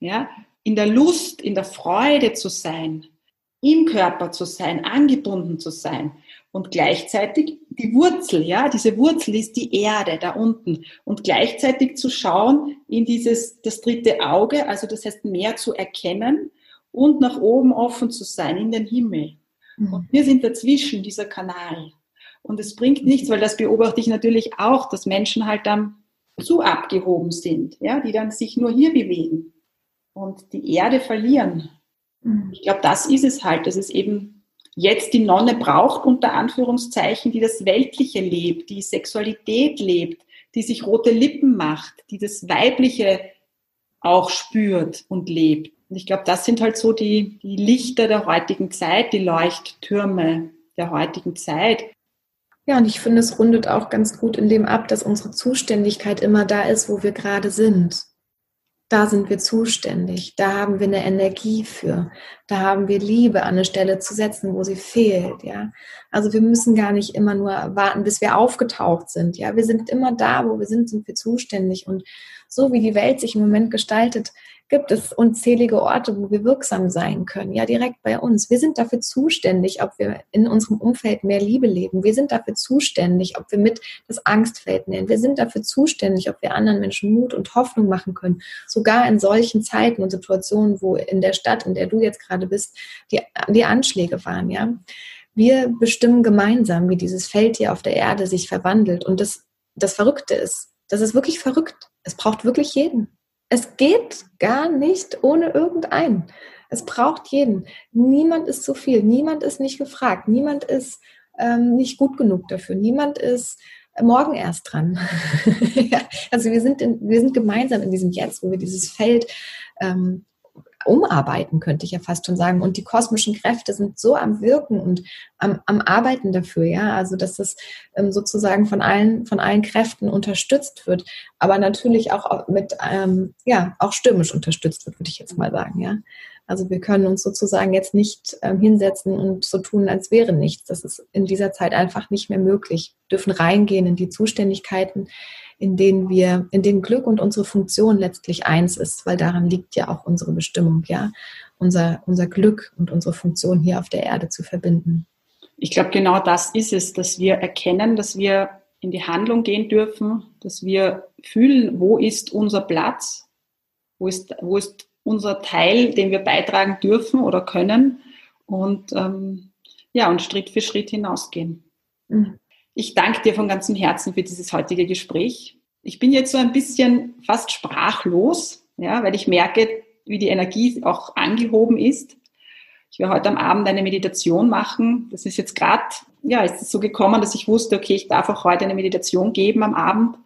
Ja? In der Lust, in der Freude zu sein, im Körper zu sein, angebunden zu sein und gleichzeitig die Wurzel, ja, diese Wurzel ist die Erde da unten und gleichzeitig zu schauen in dieses, das dritte Auge, also das heißt mehr zu erkennen und nach oben offen zu sein in den Himmel. Mhm. Und wir sind dazwischen dieser Kanal. Und es bringt nichts, weil das beobachte ich natürlich auch, dass Menschen halt dann zu abgehoben sind, ja, die dann sich nur hier bewegen und die Erde verlieren. Mhm. Ich glaube, das ist es halt, dass es eben jetzt die Nonne braucht, unter Anführungszeichen, die das Weltliche lebt, die Sexualität lebt, die sich rote Lippen macht, die das Weibliche auch spürt und lebt. Und ich glaube, das sind halt so die, die Lichter der heutigen Zeit, die Leuchttürme der heutigen Zeit. Ja, und ich finde, es rundet auch ganz gut in dem ab, dass unsere Zuständigkeit immer da ist, wo wir gerade sind. Da sind wir zuständig, da haben wir eine Energie für, da haben wir Liebe an eine Stelle zu setzen, wo sie fehlt, ja. Also wir müssen gar nicht immer nur warten, bis wir aufgetaucht sind, ja. Wir sind immer da, wo wir sind, sind wir zuständig und so wie die Welt sich im Moment gestaltet, gibt es unzählige Orte, wo wir wirksam sein können, ja, direkt bei uns. Wir sind dafür zuständig, ob wir in unserem Umfeld mehr Liebe leben. Wir sind dafür zuständig, ob wir mit das Angstfeld nennen. Wir sind dafür zuständig, ob wir anderen Menschen Mut und Hoffnung machen können. Sogar in solchen Zeiten und Situationen, wo in der Stadt, in der du jetzt gerade bist, die, die Anschläge waren, ja. Wir bestimmen gemeinsam, wie dieses Feld hier auf der Erde sich verwandelt. Und das, das Verrückte ist, das ist wirklich verrückt. Es braucht wirklich jeden. Es geht gar nicht ohne irgendeinen. Es braucht jeden. Niemand ist zu viel. Niemand ist nicht gefragt. Niemand ist ähm, nicht gut genug dafür. Niemand ist morgen erst dran. also wir sind, in, wir sind gemeinsam in diesem Jetzt, wo wir dieses Feld ähm, umarbeiten, könnte ich ja fast schon sagen. Und die kosmischen Kräfte sind so am Wirken und am, am Arbeiten dafür, ja. Also dass das ähm, sozusagen von allen, von allen Kräften unterstützt wird, aber natürlich auch mit, ähm, ja, auch stürmisch unterstützt wird, würde ich jetzt mal sagen, ja. Also wir können uns sozusagen jetzt nicht ähm, hinsetzen und so tun, als wäre nichts. Das ist in dieser Zeit einfach nicht mehr möglich. Wir dürfen reingehen in die Zuständigkeiten, in denen wir, in denen Glück und unsere Funktion letztlich eins ist, weil daran liegt ja auch unsere Bestimmung, ja, unser, unser Glück und unsere Funktion hier auf der Erde zu verbinden. Ich glaube, genau das ist es, dass wir erkennen, dass wir in die Handlung gehen dürfen, dass wir fühlen, wo ist unser Platz, wo ist, wo ist unser Teil, den wir beitragen dürfen oder können und ähm, ja, und Schritt für Schritt hinausgehen. Mhm. Ich danke dir von ganzem Herzen für dieses heutige Gespräch. Ich bin jetzt so ein bisschen fast sprachlos, ja, weil ich merke, wie die Energie auch angehoben ist. Ich werde heute am Abend eine Meditation machen. Das ist jetzt gerade, ja, ist es so gekommen, dass ich wusste, okay, ich darf auch heute eine Meditation geben am Abend,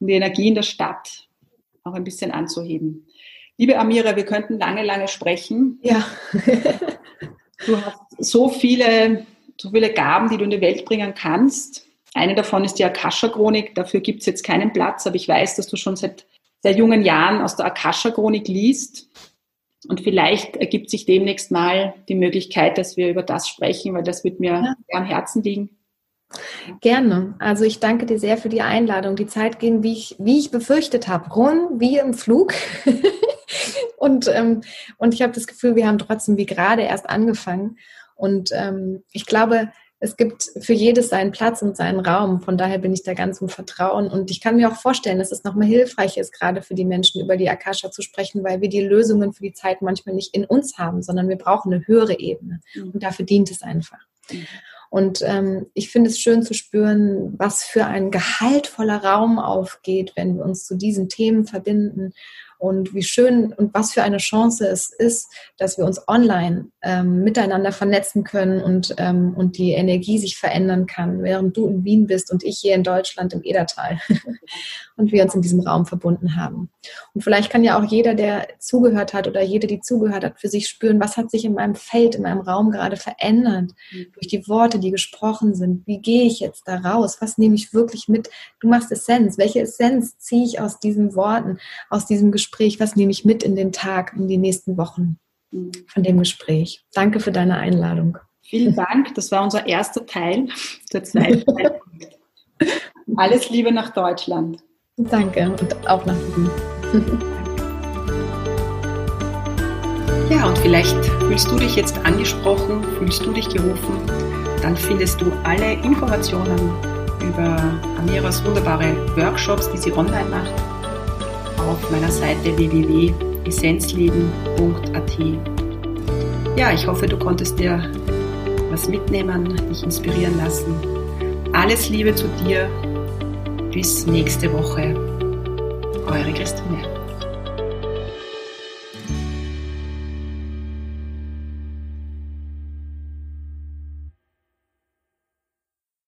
um die Energie in der Stadt auch ein bisschen anzuheben. Liebe Amira, wir könnten lange, lange sprechen. Ja. du hast so viele so viele Gaben, die du in die Welt bringen kannst. Eine davon ist die Akasha-Chronik. Dafür gibt es jetzt keinen Platz, aber ich weiß, dass du schon seit sehr jungen Jahren aus der Akasha-Chronik liest. Und vielleicht ergibt sich demnächst mal die Möglichkeit, dass wir über das sprechen, weil das wird mir ja. am Herzen liegen. Gerne. Also ich danke dir sehr für die Einladung. Die Zeit ging, wie ich, wie ich befürchtet habe, rund wie im Flug. und, ähm, und ich habe das Gefühl, wir haben trotzdem wie gerade erst angefangen. Und ähm, ich glaube, es gibt für jedes seinen Platz und seinen Raum. Von daher bin ich da ganz im Vertrauen. Und ich kann mir auch vorstellen, dass es nochmal hilfreich ist, gerade für die Menschen über die Akasha zu sprechen, weil wir die Lösungen für die Zeit manchmal nicht in uns haben, sondern wir brauchen eine höhere Ebene. Mhm. Und dafür dient es einfach. Mhm. Und ähm, ich finde es schön zu spüren, was für ein gehaltvoller Raum aufgeht, wenn wir uns zu diesen Themen verbinden und wie schön und was für eine Chance es ist, dass wir uns online ähm, miteinander vernetzen können und, ähm, und die Energie sich verändern kann, während du in Wien bist und ich hier in Deutschland im Edertal und wir uns in diesem Raum verbunden haben. Und vielleicht kann ja auch jeder, der zugehört hat oder jede, die zugehört hat, für sich spüren, was hat sich in meinem Feld, in meinem Raum gerade verändert mhm. durch die Worte, die gesprochen sind. Wie gehe ich jetzt da raus? Was nehme ich wirklich mit? Du machst Essenz. Welche Essenz ziehe ich aus diesen Worten, aus diesem Gespräch? Gespräch, was nehme ich mit in den Tag, in die nächsten Wochen von dem Gespräch. Danke für deine Einladung. Vielen Dank, das war unser erster Teil der zweiten Alles Liebe nach Deutschland. Danke und auch nach Wien. Ja, und vielleicht fühlst du dich jetzt angesprochen, fühlst du dich gerufen, dann findest du alle Informationen über Amiras wunderbare Workshops, die sie online macht auf meiner Seite www.essenzleben.at. Ja, ich hoffe, du konntest dir was mitnehmen, dich inspirieren lassen. Alles Liebe zu dir. Bis nächste Woche. Eure Christine.